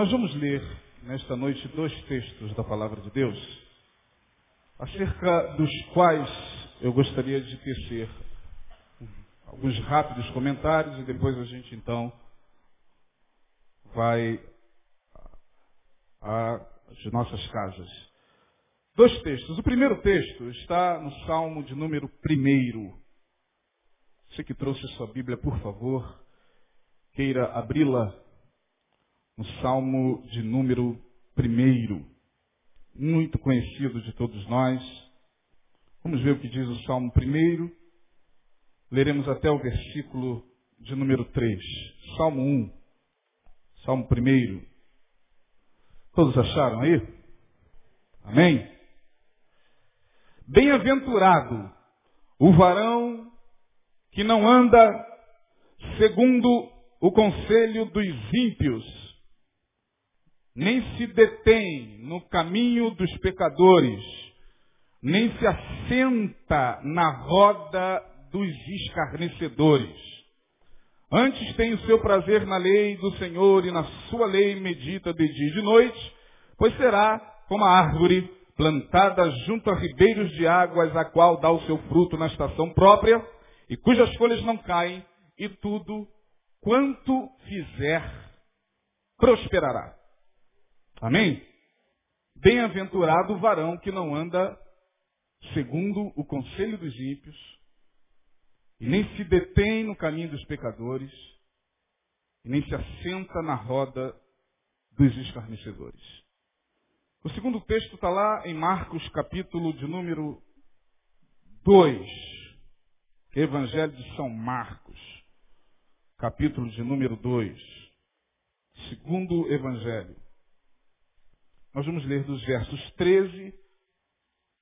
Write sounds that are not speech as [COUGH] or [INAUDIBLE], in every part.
Nós vamos ler nesta noite dois textos da palavra de Deus, acerca dos quais eu gostaria de tecer alguns rápidos comentários e depois a gente então vai às nossas casas. Dois textos. O primeiro texto está no Salmo de número primeiro. Você que trouxe sua Bíblia, por favor, queira abri-la no Salmo de número primeiro, muito conhecido de todos nós. Vamos ver o que diz o Salmo primeiro. Leremos até o versículo de número 3. Salmo 1. Salmo primeiro. Todos acharam aí? Amém? Bem-aventurado o varão que não anda segundo o conselho dos ímpios, nem se detém no caminho dos pecadores, nem se assenta na roda dos escarnecedores. Antes tem o seu prazer na lei do Senhor e na sua lei medita de dia e de noite, pois será como a árvore plantada junto a ribeiros de águas, a qual dá o seu fruto na estação própria, e cujas folhas não caem, e tudo quanto fizer prosperará. Amém? Bem-aventurado o varão que não anda segundo o conselho dos ímpios, e nem se detém no caminho dos pecadores, e nem se assenta na roda dos escarnecedores. O segundo texto está lá em Marcos, capítulo de número 2. Evangelho de São Marcos, capítulo de número 2. Segundo Evangelho. Nós vamos ler dos versos 13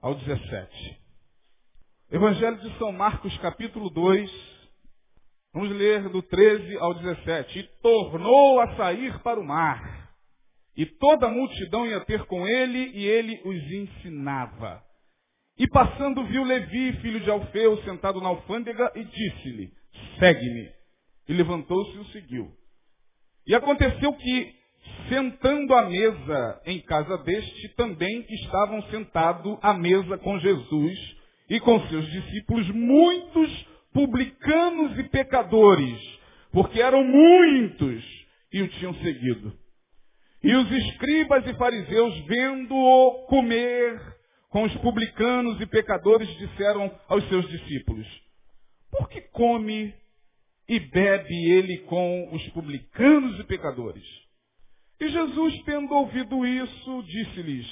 ao 17. Evangelho de São Marcos, capítulo 2. Vamos ler do 13 ao 17. E tornou a sair para o mar. E toda a multidão ia ter com ele, e ele os ensinava. E passando viu Levi, filho de Alfeu, sentado na alfândega, e disse-lhe, segue-me. E levantou-se e o seguiu. E aconteceu que, sentando à mesa em casa deste, também estavam sentados à mesa com Jesus e com seus discípulos muitos publicanos e pecadores, porque eram muitos e o tinham seguido. E os escribas e fariseus, vendo-o comer com os publicanos e pecadores, disseram aos seus discípulos, por que come e bebe ele com os publicanos e pecadores? E Jesus, tendo ouvido isso, disse-lhes,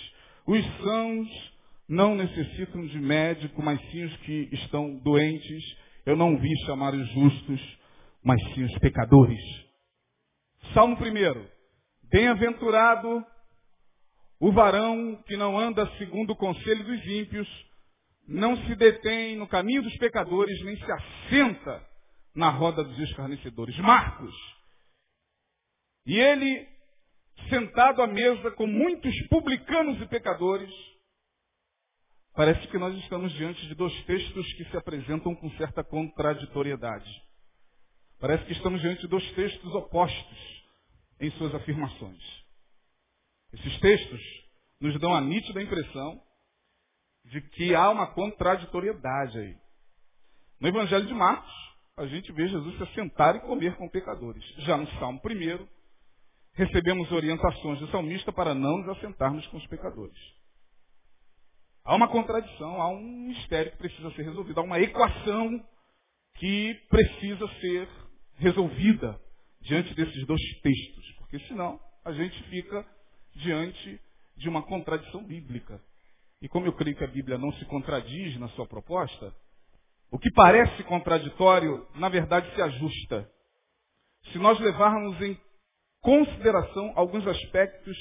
os sãos não necessitam de médico, mas sim os que estão doentes. Eu não vi chamar os justos, mas sim os pecadores. Salmo 1. Bem-aventurado o varão que não anda segundo o conselho dos ímpios, não se detém no caminho dos pecadores, nem se assenta na roda dos escarnecedores. Marcos. E ele, sentado à mesa com muitos publicanos e pecadores, Parece que nós estamos diante de dois textos que se apresentam com certa contraditoriedade. Parece que estamos diante de dois textos opostos em suas afirmações. Esses textos nos dão a nítida impressão de que há uma contraditoriedade aí. No Evangelho de Marcos, a gente vê Jesus se assentar e comer com pecadores. Já no Salmo 1, recebemos orientações do salmista para não nos assentarmos com os pecadores. Há uma contradição, há um mistério que precisa ser resolvido, há uma equação que precisa ser resolvida diante desses dois textos, porque senão a gente fica diante de uma contradição bíblica. E como eu creio que a Bíblia não se contradiz na sua proposta, o que parece contraditório, na verdade, se ajusta. Se nós levarmos em consideração alguns aspectos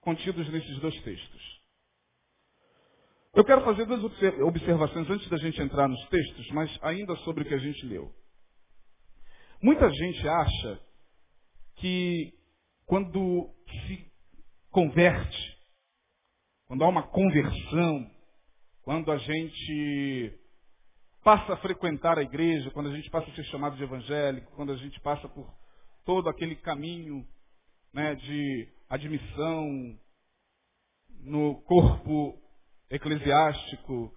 contidos nesses dois textos. Eu quero fazer duas observações antes da gente entrar nos textos, mas ainda sobre o que a gente leu. Muita gente acha que quando se converte, quando há uma conversão, quando a gente passa a frequentar a igreja, quando a gente passa a ser chamado de evangélico, quando a gente passa por todo aquele caminho né, de admissão no corpo eclesiástico,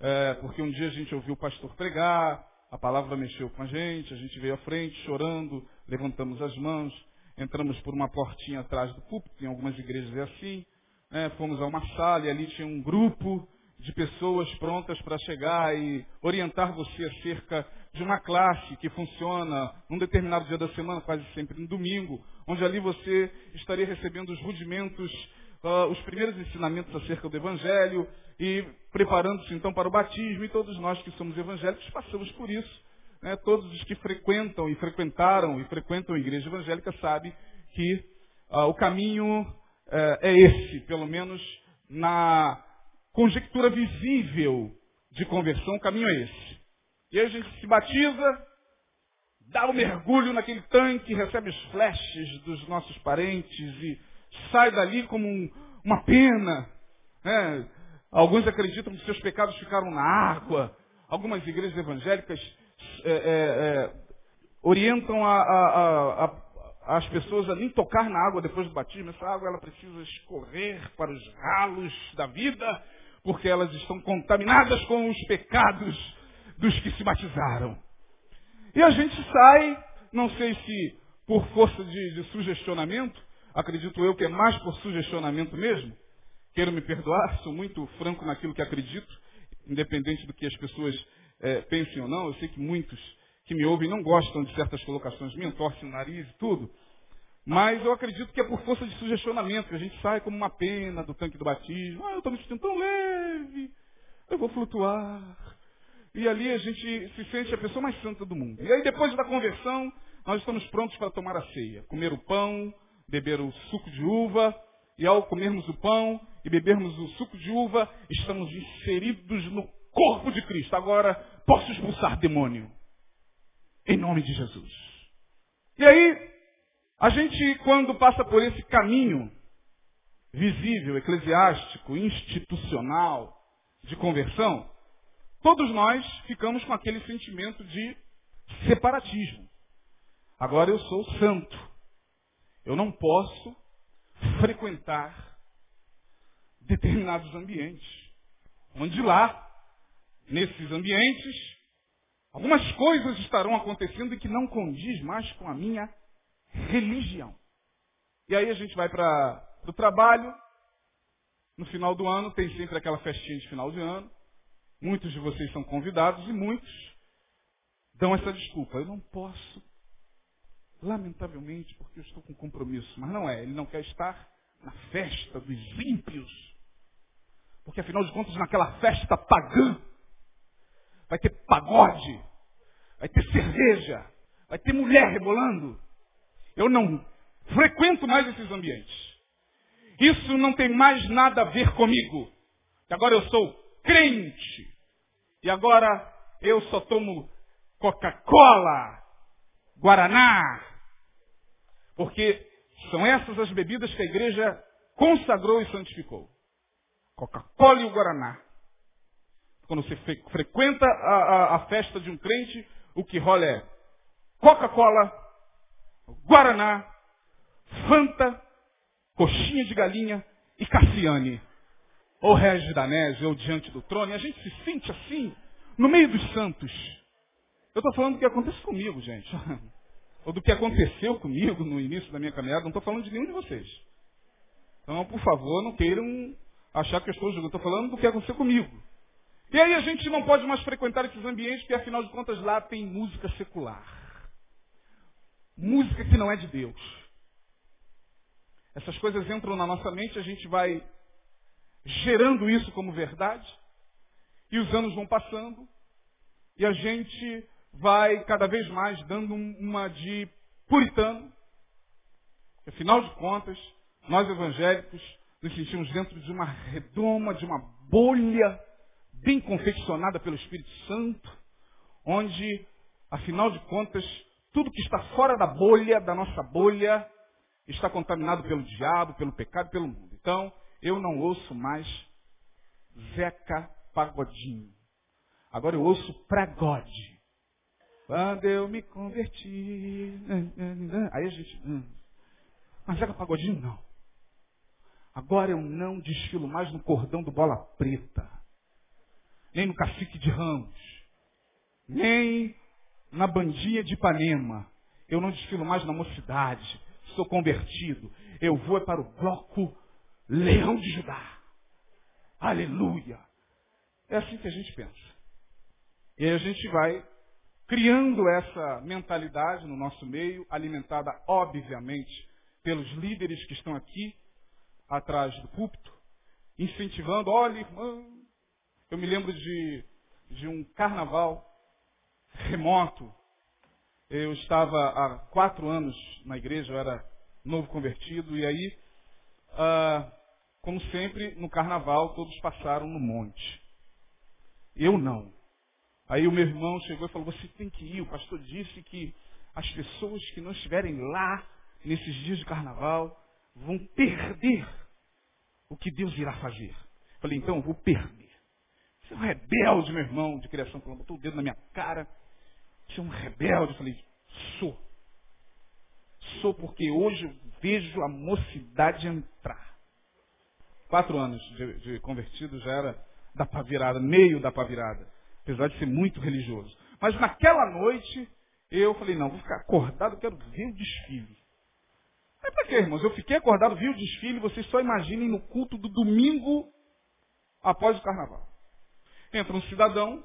é, porque um dia a gente ouviu o pastor pregar, a palavra mexeu com a gente, a gente veio à frente chorando, levantamos as mãos, entramos por uma portinha atrás do púlpito, em algumas igrejas é assim, né, fomos a uma sala e ali tinha um grupo de pessoas prontas para chegar e orientar você acerca de uma classe que funciona num determinado dia da semana, quase sempre no domingo, onde ali você estaria recebendo os rudimentos, uh, os primeiros ensinamentos acerca do Evangelho e preparando-se então para o batismo. E todos nós que somos evangélicos passamos por isso. Né? Todos os que frequentam e frequentaram e frequentam a igreja evangélica sabem que uh, o caminho uh, é esse, pelo menos na conjectura visível de conversão, o caminho é esse. E aí a gente se batiza, dá o um mergulho naquele tanque, recebe os flashes dos nossos parentes e sai dali como um, uma pena. Né? Alguns acreditam que seus pecados ficaram na água. Algumas igrejas evangélicas é, é, é, orientam a, a, a, as pessoas a nem tocar na água depois do batismo. Essa água ela precisa escorrer para os ralos da vida porque elas estão contaminadas com os pecados dos que se batizaram. E a gente sai, não sei se por força de, de sugestionamento, acredito eu que é mais por sugestionamento mesmo, quero me perdoar, sou muito franco naquilo que acredito, independente do que as pessoas é, pensem ou não, eu sei que muitos que me ouvem não gostam de certas colocações minhas, torcem o nariz e tudo, mas eu acredito que é por força de sugestionamento, que a gente sai como uma pena do tanque do batismo. Ah, eu estou me sentindo tão leve, eu vou flutuar. E ali a gente se sente a pessoa mais santa do mundo. E aí depois da conversão, nós estamos prontos para tomar a ceia. Comer o pão, beber o suco de uva, e ao comermos o pão e bebermos o suco de uva, estamos inseridos no corpo de Cristo. Agora posso expulsar demônio. Em nome de Jesus. E aí, a gente, quando passa por esse caminho visível, eclesiástico, institucional, de conversão, todos nós ficamos com aquele sentimento de separatismo. Agora eu sou santo. Eu não posso frequentar determinados ambientes. Onde lá, nesses ambientes, algumas coisas estarão acontecendo que não condiz mais com a minha religião. E aí a gente vai para o trabalho, no final do ano tem sempre aquela festinha de final de ano. Muitos de vocês são convidados e muitos dão essa desculpa. Eu não posso, lamentavelmente, porque eu estou com compromisso. Mas não é, ele não quer estar na festa dos ímpios. Porque afinal de contas, naquela festa pagã, vai ter pagode, vai ter cerveja, vai ter mulher rebolando, eu não frequento mais esses ambientes. Isso não tem mais nada a ver comigo. Agora eu sou crente. E agora eu só tomo Coca-Cola, Guaraná. Porque são essas as bebidas que a igreja consagrou e santificou. Coca-Cola e o Guaraná. Quando você frequenta a, a, a festa de um crente, o que rola é Coca-Cola, Guaraná, Fanta, Coxinha de Galinha e Cassiane. Ou Regis Danese, ou Diante do Trono. E a gente se sente assim, no meio dos santos. Eu estou falando do que acontece comigo, gente. [LAUGHS] ou do que aconteceu comigo no início da minha caminhada. Não estou falando de nenhum de vocês. Então, por favor, não queiram achar que eu estou julgando. Estou falando do que aconteceu comigo. E aí a gente não pode mais frequentar esses ambientes, porque afinal de contas lá tem música secular música que não é de Deus. Essas coisas entram na nossa mente, a gente vai gerando isso como verdade, e os anos vão passando, e a gente vai cada vez mais dando uma de puritano. Afinal de contas, nós evangélicos nos sentimos dentro de uma redoma, de uma bolha bem confeccionada pelo Espírito Santo, onde, afinal de contas, tudo que está fora da bolha, da nossa bolha, está contaminado pelo diabo, pelo pecado, pelo mundo. Então, eu não ouço mais Zeca Pagodinho. Agora eu ouço Pragode. Quando eu me converti. Aí a gente. Hum. Mas Zeca Pagodinho não. Agora eu não desfilo mais no cordão do bola preta. Nem no cacique de ramos. Nem na bandinha de Ipanema. Eu não desfilo mais na mocidade. Sou convertido. Eu vou para o bloco Leão de Judá. Aleluia. É assim que a gente pensa. E a gente vai criando essa mentalidade no nosso meio, alimentada, obviamente, pelos líderes que estão aqui atrás do púlpito, incentivando, olha, irmão, eu me lembro de, de um carnaval remoto. Eu estava há quatro anos na igreja, eu era novo convertido, e aí, ah, como sempre, no carnaval todos passaram no monte. Eu não. Aí o meu irmão chegou e falou, você tem que ir, o pastor disse que as pessoas que não estiverem lá nesses dias de carnaval vão perder o que Deus irá fazer. Falei, então eu vou perder. Você é um rebelde, meu irmão, de criação. Botou o dedo na minha cara. Você é um rebelde. falei, sou. Sou porque hoje eu vejo a mocidade entrar. Quatro anos de, de convertido já era da pavirada, meio da pavirada. Apesar de ser muito religioso. Mas naquela noite, eu falei, não, vou ficar acordado, quero ver o desfile. Aí para quê, irmãos? Eu fiquei acordado, vi o desfile, vocês só imaginem no culto do domingo após o carnaval. Entra um cidadão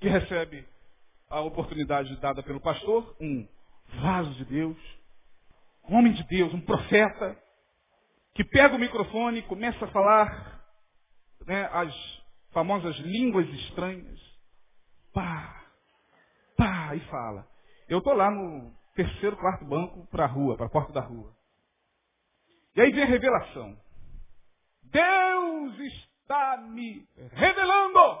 que recebe a oportunidade dada pelo pastor, um vaso de Deus, um homem de Deus, um profeta, que pega o microfone e começa a falar né, as famosas línguas estranhas. Pá, pá, e fala. Eu estou lá no terceiro, quarto banco para a rua, para a porta da rua. E aí vem a revelação. Deus está me revelando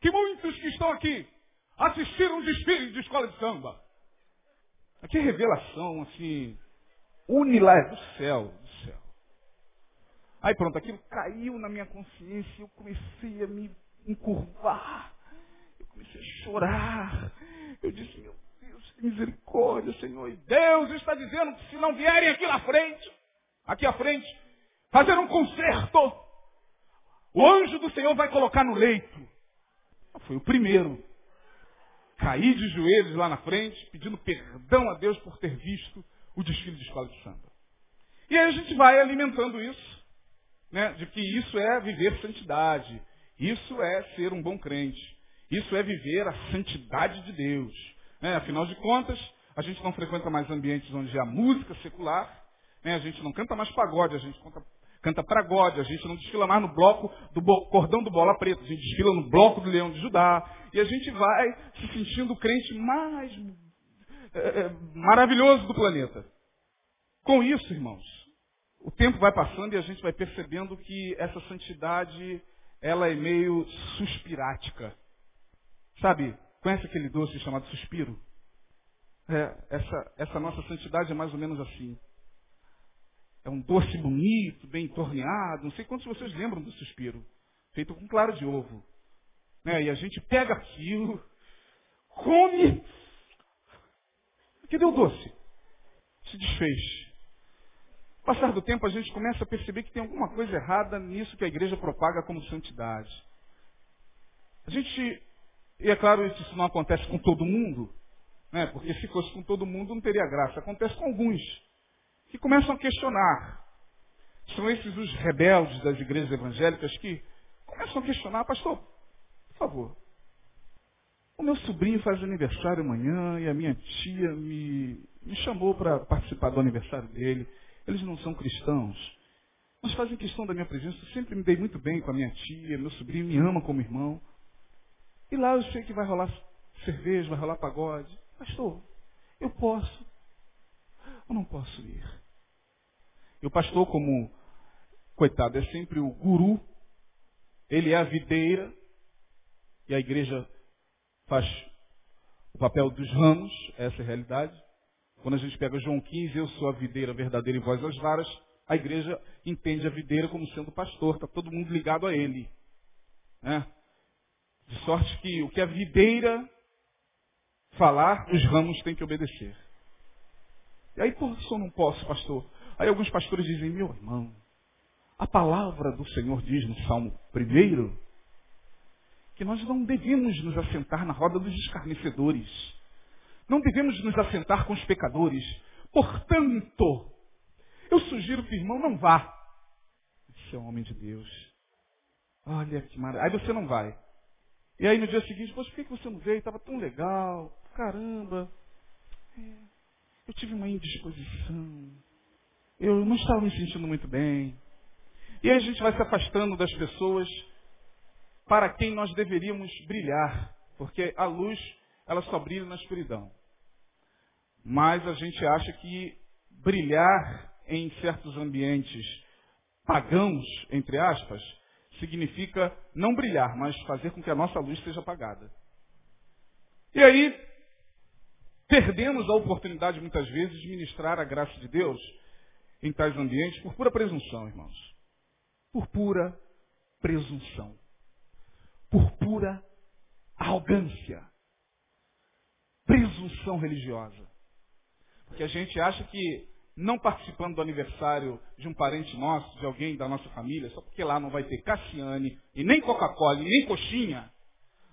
que muitos que estão aqui assistiram um desfile de escola de samba. Aqui é revelação, assim, unilar do céu, do céu. Aí pronto, aquilo caiu na minha consciência, eu comecei a me encurvar, eu comecei a chorar. Eu disse, meu misericórdia, Senhor. E Deus está dizendo que se não vierem aqui na frente, aqui à frente, fazer um concerto, o anjo do Senhor vai colocar no leito. Foi o primeiro. Caí de joelhos lá na frente, pedindo perdão a Deus por ter visto o desfile de escola de samba. E aí a gente vai alimentando isso, né, de que isso é viver santidade, isso é ser um bom crente, isso é viver a santidade de Deus. Né? Afinal de contas, a gente não frequenta mais ambientes onde há música secular, né? a gente não canta mais pagode, a gente canta, canta pragode, a gente não desfila mais no bloco do cordão do bola preta, a gente desfila no bloco do leão de Judá, e a gente vai se sentindo o crente mais é, é, maravilhoso do planeta. Com isso, irmãos, o tempo vai passando e a gente vai percebendo que essa santidade, ela é meio suspirática. Sabe, Conhece aquele doce chamado suspiro? É, essa, essa nossa santidade é mais ou menos assim. É um doce bonito, bem torneado. Não sei quantos vocês lembram do suspiro. Feito com claro de ovo. Né? E a gente pega aquilo, come. Cadê o doce? Se desfez. Passar do tempo, a gente começa a perceber que tem alguma coisa errada nisso que a igreja propaga como santidade. A gente e é claro que isso não acontece com todo mundo, né? porque se fosse com todo mundo não teria graça. Acontece com alguns que começam a questionar. São esses os rebeldes das igrejas evangélicas que começam a questionar, pastor, por favor. O meu sobrinho faz aniversário amanhã e a minha tia me, me chamou para participar do aniversário dele. Eles não são cristãos, mas fazem questão da minha presença. Eu sempre me dei muito bem com a minha tia, meu sobrinho me ama como irmão. E lá eu sei que vai rolar cerveja, vai rolar pagode. Pastor, eu posso ou não posso ir? E o pastor, como, coitado, é sempre o guru, ele é a videira, e a igreja faz o papel dos ramos, essa é a realidade. Quando a gente pega João 15, eu sou a videira verdadeira e vós as varas, a igreja entende a videira como sendo pastor, está todo mundo ligado a ele. Né? De sorte que o que a videira falar, os ramos têm que obedecer. E aí, por isso eu não posso, pastor? Aí alguns pastores dizem, meu irmão, a palavra do Senhor diz no Salmo 1 que nós não devemos nos assentar na roda dos escarnecedores. Não devemos nos assentar com os pecadores. Portanto, eu sugiro que o irmão não vá. Esse é um homem de Deus. Olha que maravilha. Aí você não vai. E aí no dia seguinte, por que você não veio? Estava tão legal. Caramba. É, eu tive uma indisposição. Eu não estava me sentindo muito bem. E aí a gente vai se afastando das pessoas para quem nós deveríamos brilhar. Porque a luz, ela só brilha na escuridão. Mas a gente acha que brilhar em certos ambientes pagãos, entre aspas, significa não brilhar, mas fazer com que a nossa luz seja apagada. E aí, perdemos a oportunidade muitas vezes de ministrar a graça de Deus em tais ambientes por pura presunção, irmãos. Por pura presunção. Por pura arrogância. Presunção religiosa. Porque a gente acha que não participando do aniversário de um parente nosso, de alguém da nossa família, só porque lá não vai ter Cassiane, e nem Coca-Cola, e nem coxinha.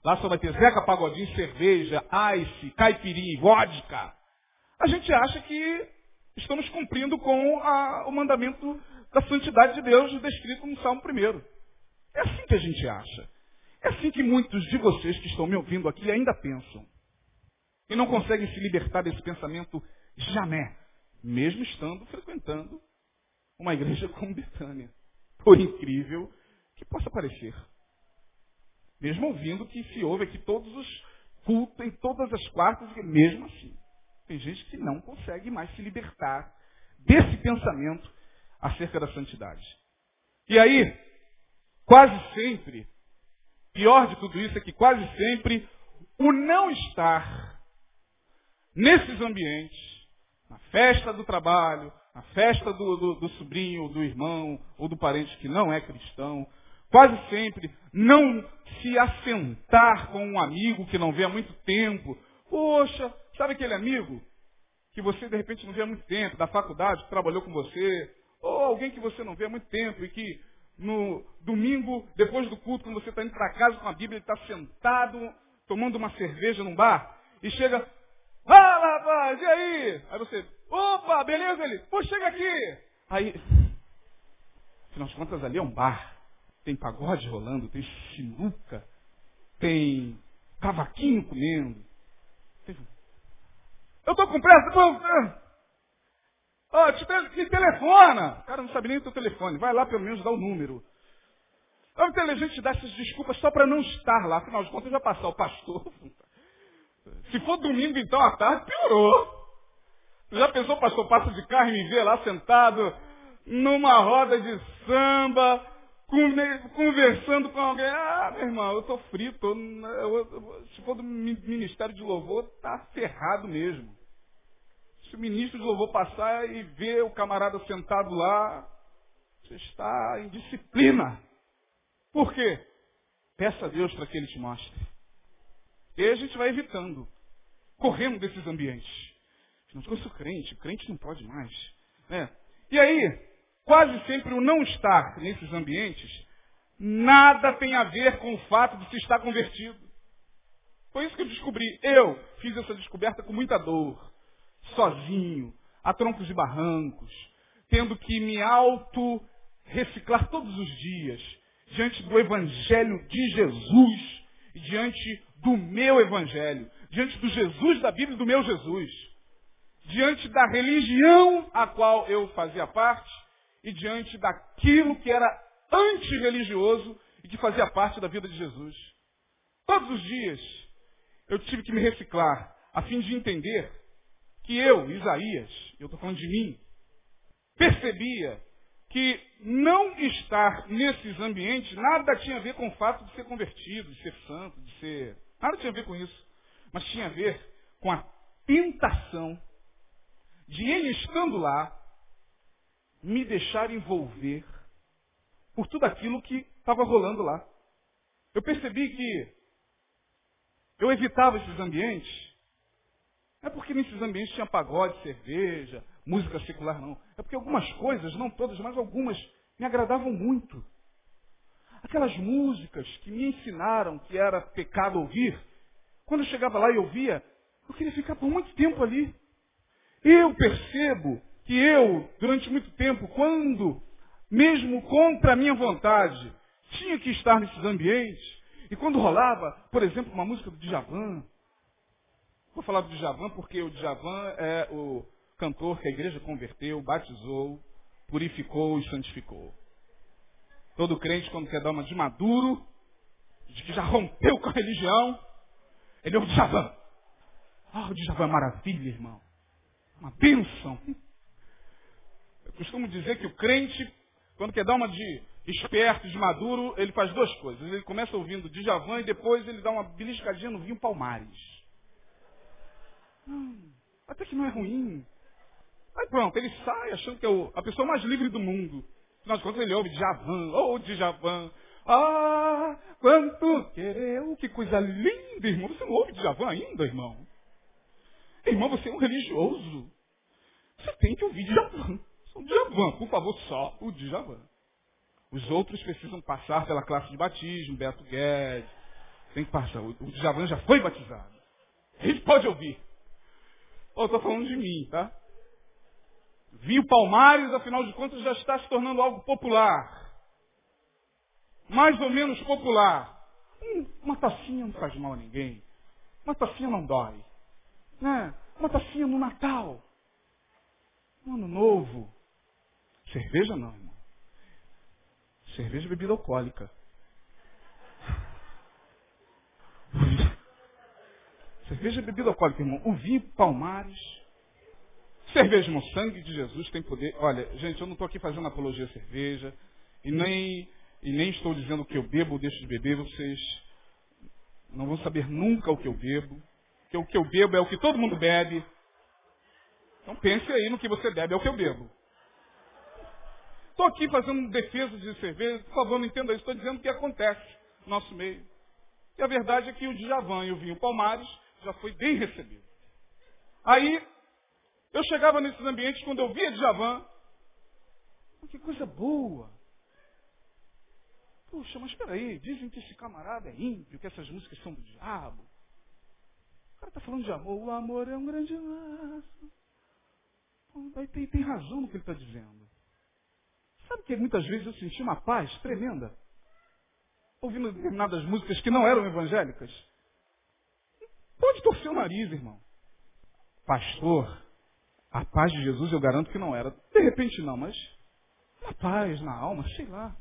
Lá só vai ter Zeca Pagodinho, cerveja, ice, caipirinha, vodka. A gente acha que estamos cumprindo com a, o mandamento da santidade de Deus descrito no Salmo 1. É assim que a gente acha. É assim que muitos de vocês que estão me ouvindo aqui ainda pensam. E não conseguem se libertar desse pensamento jamais mesmo estando frequentando uma igreja [LAUGHS] como Betânia. Por incrível que possa parecer. Mesmo ouvindo que se ouve aqui todos os cultos, em todas as quartas, mesmo assim. Tem gente que não consegue mais se libertar desse pensamento acerca da santidade. E aí, quase sempre, pior de tudo isso é que quase sempre o não estar nesses ambientes na festa do trabalho, na festa do, do, do sobrinho, do irmão ou do parente que não é cristão, quase sempre não se assentar com um amigo que não vê há muito tempo. Poxa, sabe aquele amigo que você de repente não vê há muito tempo, da faculdade, que trabalhou com você, ou alguém que você não vê há muito tempo e que no domingo, depois do culto, quando você está indo para casa com a Bíblia, ele está sentado, tomando uma cerveja num bar, e chega, Fala, rapaz, e aí? Aí você, opa, beleza? Ele, pô, chega aqui. Aí, afinal de contas, ali é um bar. Tem pagode rolando, tem sinuca, tem cavaquinho comendo. Eu tô com pressa, pô. Ó, oh, te, te telefona. O cara não sabe nem o teu telefone. Vai lá pelo menos dar o número. É inteligente dar essas desculpas só para não estar lá. Afinal de contas, já passar o pastor. [LAUGHS] Se for domingo, então, à tarde, piorou. Já pensou, pastor, passa de carro e me vê lá sentado numa roda de samba, conversando com alguém. Ah, meu irmão, eu estou frito. se for do ministério de louvor, tá ferrado mesmo. Se o ministro de louvor passar e ver o camarada sentado lá, você está em disciplina. Por quê? Peça a Deus para que ele te mostre. E a gente vai evitando, correndo desses ambientes. Eu sou crente, crente não pode mais. Né? E aí, quase sempre o não estar nesses ambientes, nada tem a ver com o fato de se estar convertido. Foi isso que eu descobri. Eu fiz essa descoberta com muita dor, sozinho, a troncos e barrancos, tendo que me auto-reciclar todos os dias, diante do Evangelho de Jesus e diante do meu evangelho, diante do Jesus da Bíblia e do meu Jesus, diante da religião a qual eu fazia parte e diante daquilo que era antirreligioso e que fazia parte da vida de Jesus. Todos os dias eu tive que me reciclar a fim de entender que eu, Isaías, eu estou falando de mim, percebia que não estar nesses ambientes nada tinha a ver com o fato de ser convertido, de ser santo, de ser Nada tinha a ver com isso. Mas tinha a ver com a tentação de ele estando lá, me deixar envolver por tudo aquilo que estava rolando lá. Eu percebi que eu evitava esses ambientes. É porque nesses ambientes tinha pagode, cerveja, música secular, não. É porque algumas coisas, não todas, mas algumas, me agradavam muito. Aquelas músicas que me ensinaram que era pecado ouvir, quando eu chegava lá e ouvia, eu queria ficar por muito tempo ali. Eu percebo que eu, durante muito tempo, quando, mesmo contra a minha vontade, tinha que estar nesses ambientes, e quando rolava, por exemplo, uma música do Djavan, vou falar do Djavan porque o Djavan é o cantor que a igreja converteu, batizou, purificou e santificou. Todo crente, quando quer dar uma de maduro, de que já rompeu com a religião, ele é o Djavan. Ah, o Djavan é maravilha, irmão. Uma bênção. Costumo dizer que o crente, quando quer dar uma de esperto, de maduro, ele faz duas coisas. Ele começa ouvindo Djavan e depois ele dá uma beliscadinha no vinho Palmares. Hum, até que não é ruim. Aí pronto, ele sai achando que é a pessoa mais livre do mundo. Afinal de contas, ele ouve Djavan, ou oh, Djavan. Ah, quanto querer, que coisa linda, irmão. Você não ouve Djavan ainda, irmão? Irmão, você é um religioso. Você tem que ouvir Djavan. O Djavan, por favor, só o Djavan. Os outros precisam passar pela classe de batismo, Beto Guedes. Tem que passar. O Djavan já foi batizado. Ele pode ouvir. Oh, estou falando de mim, tá? Vinho Palmares, afinal de contas, já está se tornando algo popular. Mais ou menos popular. Hum, uma tacinha não faz mal a ninguém. Uma tacinha não dói. Né? Uma tacinha no Natal. No Ano Novo. Cerveja não, irmão. Cerveja é bebida alcoólica. Cerveja é bebida alcoólica, irmão. O vinho Palmares. Cerveja, irmão. Sangue de Jesus tem poder. Olha, gente, eu não estou aqui fazendo apologia à cerveja. E nem, e nem estou dizendo que eu bebo ou deixo de beber. Vocês não vão saber nunca o que eu bebo. Porque o que eu bebo é o que todo mundo bebe. Então pense aí no que você bebe, é o que eu bebo. Estou aqui fazendo defesa de cerveja, por favor, não entenda isso, estou dizendo o que acontece no nosso meio. E a verdade é que o Djavan e o vinho Palmares já foi bem recebido. Aí, eu chegava nesses ambientes, quando eu via Djavan, que coisa boa. Puxa, mas espera aí, dizem que esse camarada é ímpio, que essas músicas são do diabo. O cara está falando de amor, o amor é um grande laço. Aí tem, tem razão no que ele está dizendo. Sabe que muitas vezes eu senti uma paz tremenda? Ouvindo determinadas músicas que não eram evangélicas. Pode torcer o nariz, irmão. Pastor, a paz de Jesus eu garanto que não era. De repente não, mas uma paz na alma, sei lá.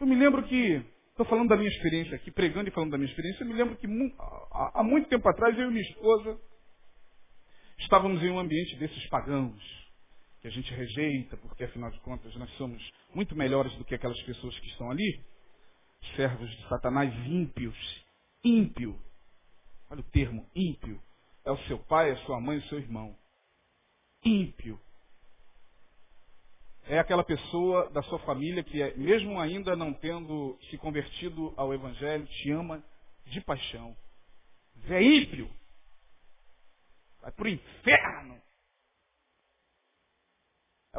Eu me lembro que, estou falando da minha experiência aqui, pregando e falando da minha experiência, eu me lembro que há muito tempo atrás eu e minha esposa estávamos em um ambiente desses pagãos que a gente rejeita, porque afinal de contas nós somos muito melhores do que aquelas pessoas que estão ali, servos de Satanás ímpios, ímpio. Olha o termo, ímpio. É o seu pai, a sua mãe, o seu irmão. Ímpio. É aquela pessoa da sua família que, é, mesmo ainda não tendo se convertido ao Evangelho, te ama de paixão. É ímpio. Vai para o inferno.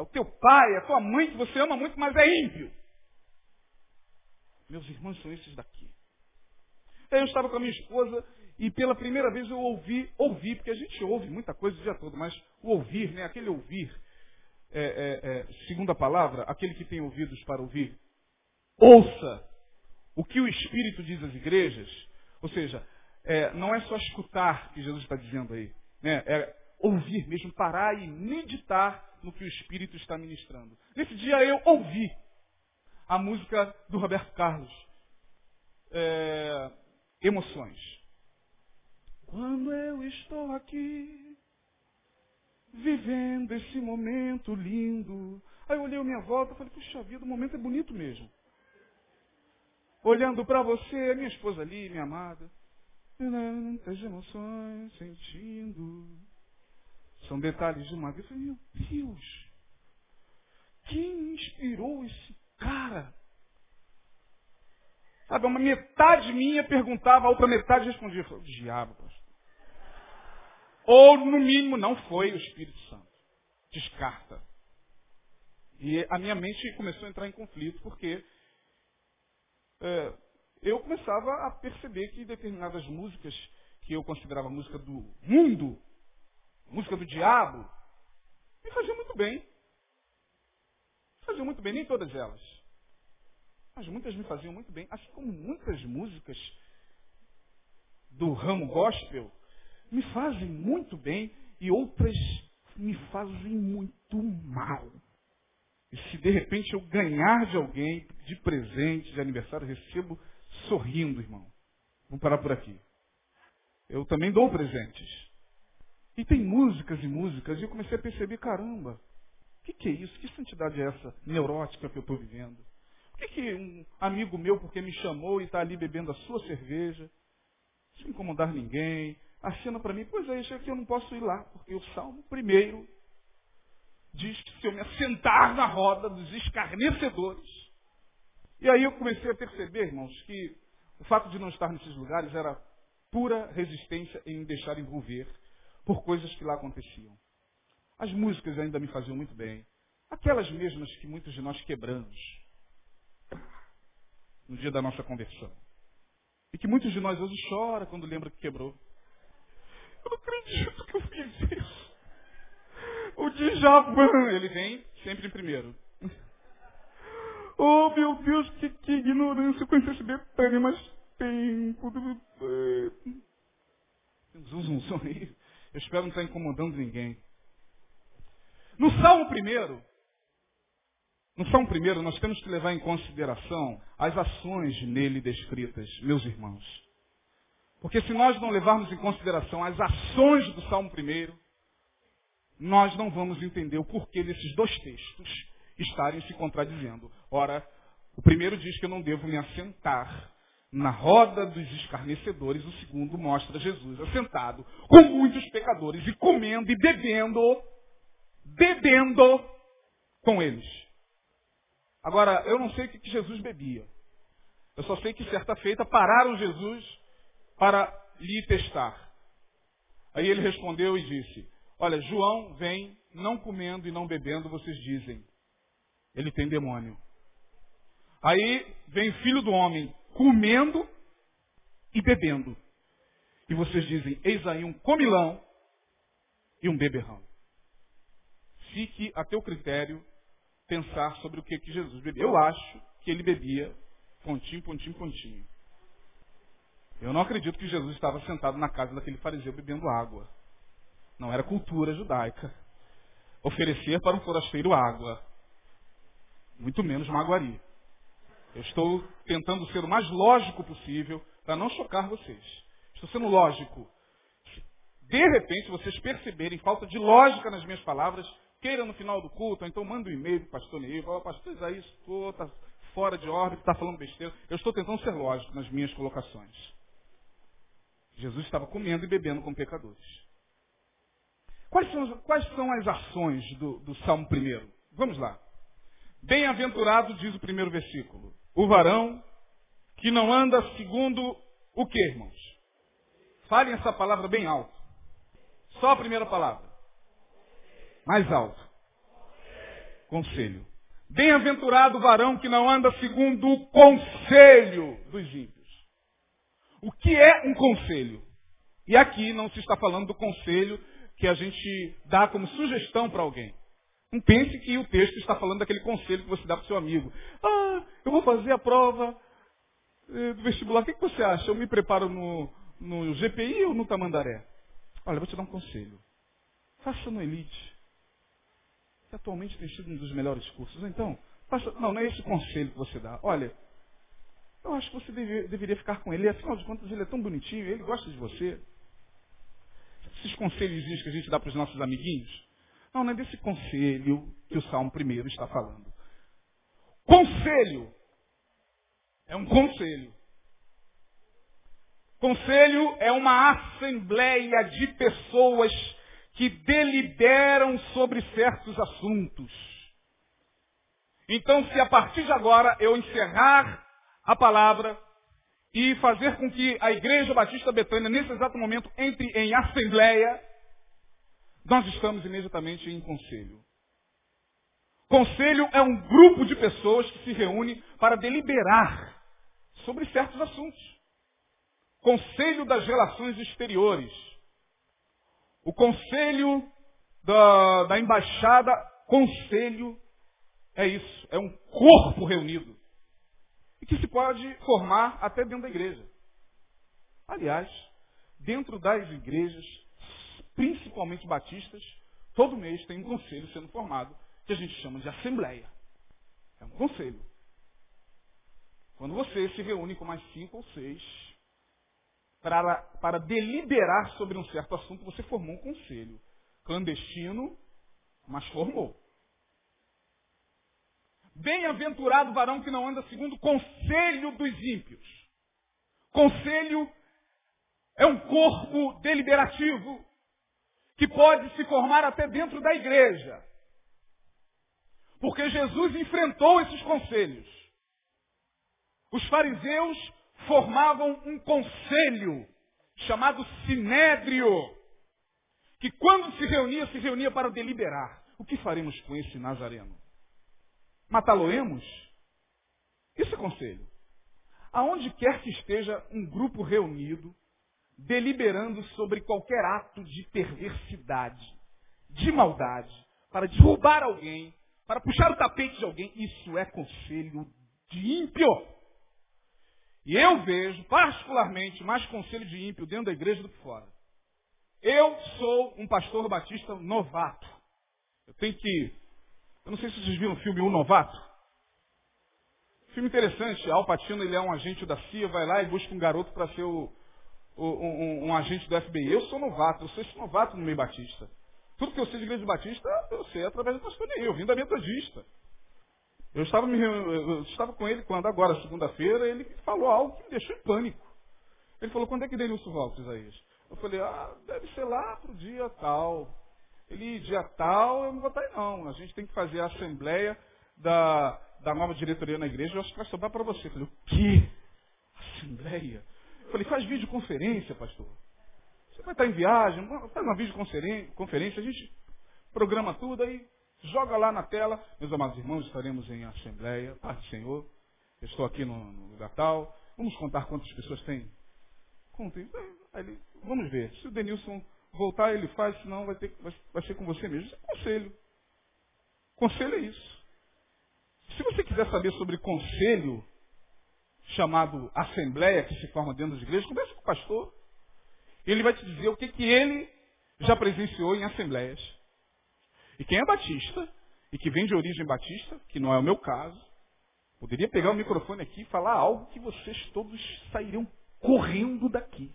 É o teu pai, é a tua mãe que você ama muito, mas é ímpio. Meus irmãos são esses daqui. Eu estava com a minha esposa e pela primeira vez eu ouvi, ouvi, porque a gente ouve muita coisa o dia todo, mas o ouvir, né, aquele ouvir, é, é, é, segundo a palavra, aquele que tem ouvidos para ouvir, ouça o que o Espírito diz às igrejas. Ou seja, é, não é só escutar que Jesus está dizendo aí, né, é ouvir mesmo, parar e meditar no que o Espírito está ministrando. Nesse dia eu ouvi a música do Roberto Carlos. É, emoções. Quando eu estou aqui, vivendo esse momento lindo. Aí eu olhei a minha volta e falei, puxa vida, o momento é bonito mesmo. Olhando para você, minha esposa ali, minha amada. Muitas emoções sentindo. São detalhes de uma vida. Eu falei, meu Deus, quem inspirou esse cara? Sabe, uma metade minha perguntava, a outra metade respondia. Falei, diabo, pastor. Ou, no mínimo, não foi o Espírito Santo. Descarta. E a minha mente começou a entrar em conflito, porque é, eu começava a perceber que determinadas músicas que eu considerava música do mundo, música do diabo, me faziam muito bem. Me muito bem, nem todas elas. Mas muitas me faziam muito bem, assim como muitas músicas do ramo gospel me fazem muito bem e outras me fazem muito mal. E se de repente eu ganhar de alguém, de presente, de aniversário, recebo sorrindo, irmão. Vamos parar por aqui. Eu também dou presentes. E tem músicas e músicas, e eu comecei a perceber, caramba, o que, que, é isso? Que santidade é essa neurótica que eu estou vivendo? Por que, que um amigo meu, porque me chamou e está ali bebendo a sua cerveja, sem incomodar ninguém, assina para mim, pois é, isso aqui eu não posso ir lá, porque o Salmo primeiro diz que se eu me assentar na roda dos escarnecedores. E aí eu comecei a perceber, irmãos, que o fato de não estar nesses lugares era pura resistência em me deixar envolver por coisas que lá aconteciam. As músicas ainda me faziam muito bem. Aquelas mesmas que muitos de nós quebramos no dia da nossa conversão. E que muitos de nós hoje choram quando lembra que quebrou. Eu não acredito que eu fiz isso. O Djavan, ele vem sempre em primeiro. Oh, meu Deus, que, que ignorância. Eu conheci esse Betânia, mas tempo. Tem um zum, zum aí. Eu espero não estar incomodando ninguém. No Salmo primeiro, no Salmo primeiro, nós temos que levar em consideração as ações nele descritas, meus irmãos. Porque se nós não levarmos em consideração as ações do Salmo primeiro, nós não vamos entender o porquê desses dois textos estarem se contradizendo. Ora, o primeiro diz que eu não devo me assentar na roda dos escarnecedores, o segundo mostra Jesus assentado com muitos pecadores e comendo e bebendo, bebendo com eles. Agora, eu não sei o que Jesus bebia. Eu só sei que certa feita pararam Jesus para lhe testar. Aí ele respondeu e disse: Olha, João vem não comendo e não bebendo, vocês dizem. Ele tem demônio. Aí vem o filho do homem comendo e bebendo. E vocês dizem, eis aí um comilão e um beberrão. Fique a teu critério pensar sobre o que, que Jesus bebia. Eu acho que ele bebia pontinho, pontinho, pontinho. Eu não acredito que Jesus estava sentado na casa daquele fariseu bebendo água. Não era cultura judaica. Oferecer para um forasteiro água. Muito menos maguari. Eu estou tentando ser o mais lógico possível para não chocar vocês. Estou sendo lógico. De repente, vocês perceberem falta de lógica nas minhas palavras, queira no final do culto, então manda um e-mail para o pastor Neil, fala, pastor Isaías, estou tá fora de órbita, está falando besteira. Eu estou tentando ser lógico nas minhas colocações. Jesus estava comendo e bebendo com pecadores. Quais são, quais são as ações do, do Salmo primeiro? Vamos lá. Bem-aventurado, diz o primeiro versículo, o varão que não anda segundo o que, irmãos? Falem essa palavra bem alto. Só a primeira palavra. Mais alto. Conselho. Bem-aventurado o varão que não anda segundo o conselho dos ímpios. O que é um conselho? E aqui não se está falando do conselho que a gente dá como sugestão para alguém. Não pense que o texto está falando daquele conselho que você dá para o seu amigo. Ah, eu vou fazer a prova eh, do vestibular. O que, você acha? Eu me preparo no, no GPI ou no Tamandaré? Olha, eu vou te dar um conselho. Faça no Elite. Que atualmente tem sido um dos melhores cursos. Então, faça... não, não é esse conselho que você dá. Olha, eu acho que você deve, deveria ficar com ele. Afinal de contas, ele é tão bonitinho, ele gosta de você. Esses conselhos que a gente dá para os nossos amiguinhos. Não, não é desse conselho que o Salmo primeiro está falando. Conselho é um conselho. Conselho é uma assembleia de pessoas que deliberam sobre certos assuntos. Então, se a partir de agora eu encerrar a palavra e fazer com que a Igreja Batista Betânia, nesse exato momento, entre em assembleia, nós estamos imediatamente em conselho. Conselho é um grupo de pessoas que se reúne para deliberar sobre certos assuntos. Conselho das Relações Exteriores. O Conselho da, da Embaixada. Conselho é isso. É um corpo reunido. E que se pode formar até dentro da igreja. Aliás, dentro das igrejas, principalmente batistas, todo mês tem um conselho sendo formado, que a gente chama de assembleia. É um conselho. Quando você se reúne com mais cinco ou seis para, para deliberar sobre um certo assunto, você formou um conselho. Clandestino, mas formou. Bem-aventurado varão que não anda segundo o conselho dos ímpios. Conselho é um corpo deliberativo que pode se formar até dentro da igreja. Porque Jesus enfrentou esses conselhos. Os fariseus formavam um conselho chamado sinédrio, que quando se reunia, se reunia para deliberar. O que faremos com esse Nazareno? Matá-lo-emos? Isso é conselho. Aonde quer que esteja um grupo reunido, deliberando sobre qualquer ato de perversidade, de maldade, para derrubar alguém, para puxar o tapete de alguém, isso é conselho de ímpio. E eu vejo, particularmente, mais conselho de ímpio dentro da igreja do que fora. Eu sou um pastor batista novato. Eu tenho que. Eu não sei se vocês viram o filme O Novato. Filme interessante. Al Pacino ele é um agente da CIA, vai lá e busca um garoto para ser o, um, um, agente do FBI. Eu sou novato, eu sou esse novato no meio batista. Tudo que eu sei de igreja batista, eu sei através da pastoria. Eu vim da metodista. Eu estava, me, eu estava com ele quando, agora, segunda-feira, ele falou algo que me deixou em pânico. Ele falou, quando é que Denilson volta, Isaías? Eu falei, ah, deve ser lá pro dia tal. Ele, dia tal, eu não vou estar aí não. A gente tem que fazer a assembleia da, da nova diretoria na igreja, eu acho que vai sobrar para você. Eu falei, o quê? Assembleia? Falei, faz videoconferência, pastor. Você vai estar em viagem, faz uma videoconferência, a gente programa tudo aí, joga lá na tela. Meus amados irmãos, estaremos em assembleia, paz do Senhor. Estou aqui no, no lugar tal. Vamos contar quantas pessoas tem? Contem. Ele, vamos ver. Se o Denilson voltar, ele faz, senão vai, ter, vai, vai ser com você mesmo. Isso é conselho. Conselho é isso. Se você quiser saber sobre conselho, chamado Assembleia, que se forma dentro das igrejas, converse com o pastor. Ele vai te dizer o que, que ele já presenciou em assembleias. E quem é batista, e que vem de origem batista, que não é o meu caso, poderia pegar o microfone aqui e falar algo que vocês todos sairiam correndo daqui.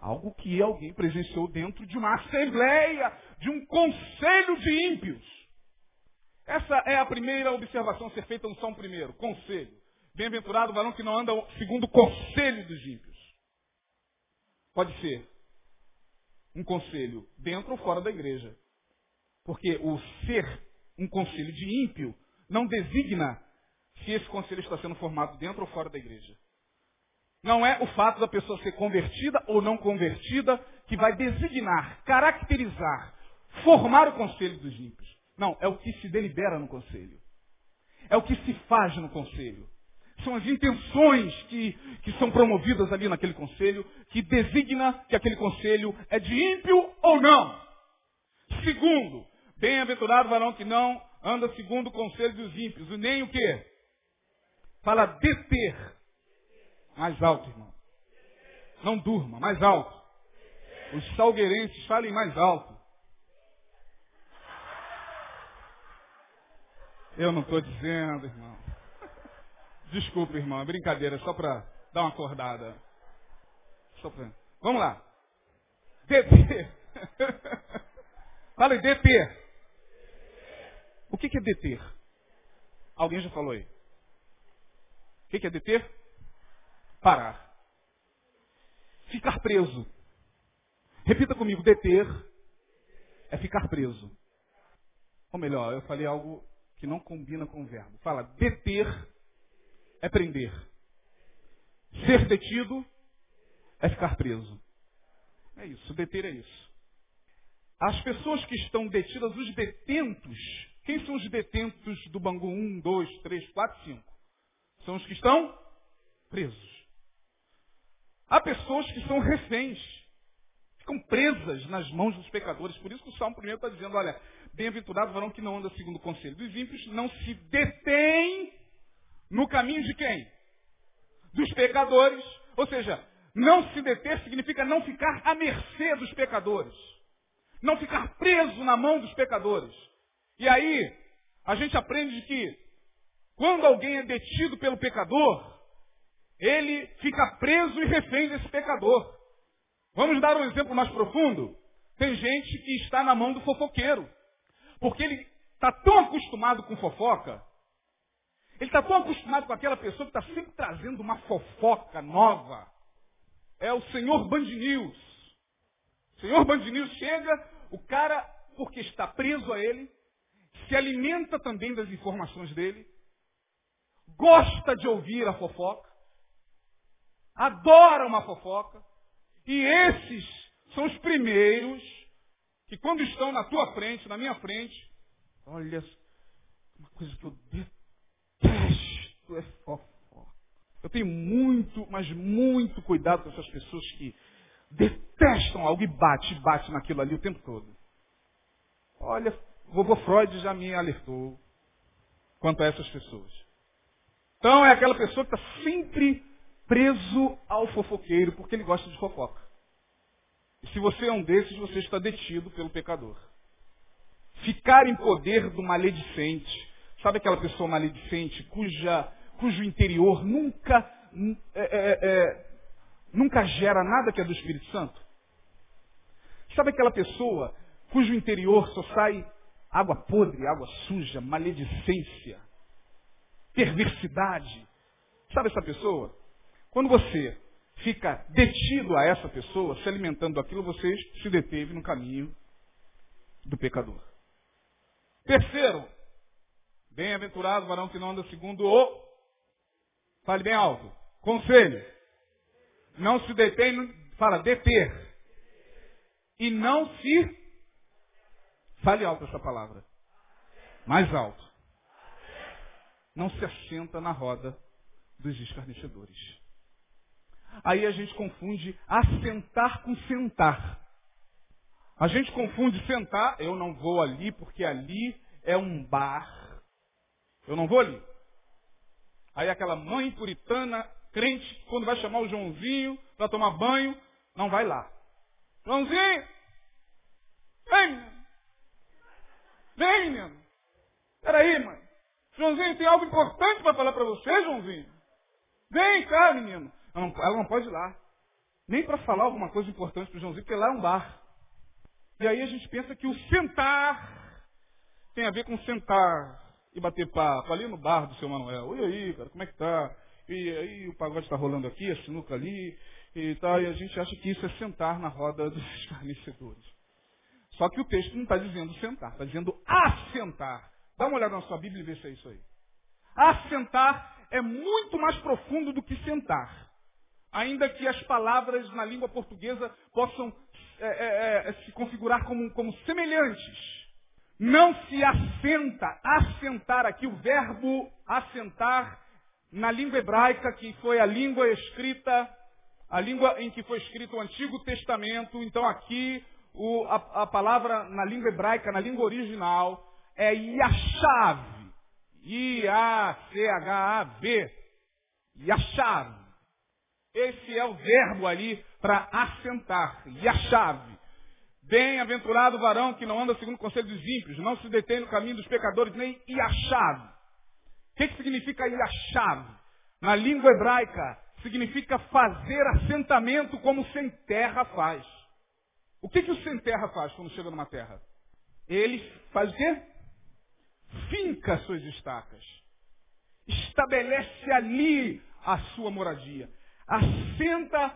Algo que alguém presenciou dentro de uma assembleia, de um conselho de ímpios. Essa é a primeira observação a ser feita no Salmo primeiro, conselho. Bem-aventurado o varão que não anda segundo o conselho dos ímpios. Pode ser um conselho dentro ou fora da igreja. Porque o ser um conselho de ímpio não designa se esse conselho está sendo formado dentro ou fora da igreja. Não é o fato da pessoa ser convertida ou não convertida que vai designar, caracterizar, formar o conselho dos ímpios. Não, é o que se delibera no conselho. É o que se faz no conselho. São as intenções que, que são promovidas ali naquele conselho, que designa que aquele conselho é de ímpio ou não. Segundo, bem-aventurado varão que não anda segundo o conselho dos ímpios. E nem o quê? Fala deter. Mais alto, irmão. Não durma, mais alto. Os salgueirenses falem mais alto. Eu não estou dizendo, irmão. Desculpa, irmão, é brincadeira, só para dar uma acordada. Só pra... Vamos lá. DT. [LAUGHS] Fala aí. O que, é deter? Alguém já falou aí. O que é deter? Parar. Ficar preso. Repita comigo, deter é ficar preso. Ou melhor, eu falei algo que não combina com o verbo. Fala, deter é prender. Ser detido é ficar preso. É isso, deter é isso. as pessoas que estão detidas, os detentos, quem são os detentos do Bangu 1, 2, 3, 4, 5? São os que estão presos. Há pessoas que são reféns, ficam presas nas mãos dos pecadores. Por isso que o Salmo primeiro está dizendo, olha, bem-aventurado o varão que não anda segundo o conselho dos ímpios, não se detém no caminho de quem? Dos pecadores. Ou seja, não se deter significa não ficar à mercê dos pecadores. Não ficar preso na mão dos pecadores. E aí, a gente aprende que quando alguém é detido pelo pecador, ele fica preso e refém desse pecador. Vamos dar um exemplo mais profundo? Tem gente que está na mão do fofoqueiro. Porque ele está tão acostumado com fofoca, ele está tão acostumado com aquela pessoa que está sempre trazendo uma fofoca nova. É o senhor Band News. O senhor Band News chega, o cara, porque está preso a ele, se alimenta também das informações dele, gosta de ouvir a fofoca, adora uma fofoca, e esses são os primeiros que quando estão na tua frente, na minha frente, olha, uma coisa que eu detesto é fofoca. Eu tenho muito, mas muito cuidado com essas pessoas que detestam algo e bate, bate naquilo ali o tempo todo. Olha, vovô Freud já me alertou quanto a essas pessoas. Então é aquela pessoa que está sempre preso ao fofoqueiro, porque ele gosta de fofoca. E se você é um desses, você está detido pelo pecador. Ficar em poder do maledicente. Sabe aquela pessoa maledicente cuja, cujo interior nunca, é, é, é, nunca gera nada que é do Espírito Santo? Sabe aquela pessoa cujo interior só sai água podre, água suja, maledicência, perversidade? Sabe essa pessoa? Quando você fica detido a essa pessoa, se alimentando daquilo, você se deteve no caminho do pecador. Terceiro, bem-aventurado o varão que não anda segundo o. Fale bem alto. Conselho. Não se detém, fala, deter. E não se. Fale alto essa palavra. Mais alto. Não se assenta na roda dos escarnecedores. Aí a gente confunde assentar com sentar. A gente confunde sentar, eu não vou ali porque ali é um bar. Eu não vou ali. Aí aquela mãe puritana, crente, quando vai chamar o Joãozinho para tomar banho, não vai lá. Joãozinho! Vem, menino! Vem, menino! Peraí, mãe. Joãozinho, tem algo importante para falar para você, Joãozinho. Vem cá, menino. Ela não, ela não pode ir lá. Nem para falar alguma coisa importante para o Joãozinho, porque lá é um bar. E aí a gente pensa que o sentar tem a ver com sentar e bater papo ali no bar do seu Manuel. E aí, cara, como é que tá? E aí o pagode está rolando aqui, a sinuca ali, e tal, e a gente acha que isso é sentar na roda [LAUGHS] dos escarnecedores. Só que o texto não está dizendo sentar, está dizendo assentar. Dá uma olhada na sua Bíblia e vê se é isso aí. Assentar é muito mais profundo do que sentar ainda que as palavras na língua portuguesa possam é, é, é, se configurar como, como semelhantes. Não se assenta, assentar aqui, o verbo assentar na língua hebraica, que foi a língua escrita, a língua em que foi escrito o Antigo Testamento. Então aqui o, a, a, palavra na língua hebraica, na língua original, é Yashav. I-A-C-H-A-V. Yashav. Esse é o verbo ali para assentar. A chave. Bem-aventurado o varão que não anda segundo o conselho dos ímpios, não se detém no caminho dos pecadores, nem chave. O que, que significa chave? Na língua hebraica, significa fazer assentamento como sem terra faz. O que, que o sem terra faz quando chega numa terra? Ele faz o quê? Finca suas estacas. Estabelece ali a sua moradia assenta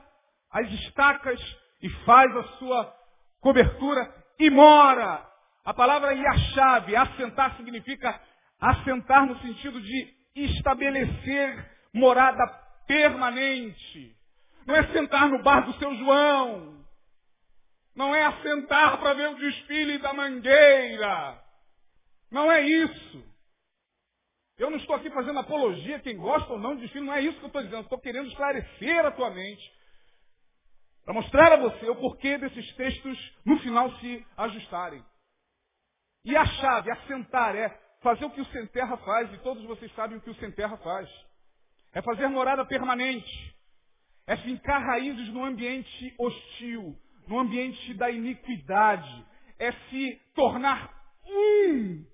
as estacas e faz a sua cobertura e mora. A palavra yachave, assentar, significa assentar no sentido de estabelecer morada permanente. Não é sentar no bar do seu João. Não é assentar para ver o desfile da mangueira. Não é isso. Eu não estou aqui fazendo apologia, quem gosta ou não de desfile, não é isso que eu estou dizendo. Estou querendo esclarecer a tua mente. Para mostrar a você o porquê desses textos no final se ajustarem. E a chave, assentar, é fazer o que o sem terra faz, e todos vocês sabem o que o sem terra faz. É fazer morada permanente. É fincar raízes no ambiente hostil, no ambiente da iniquidade. É se tornar um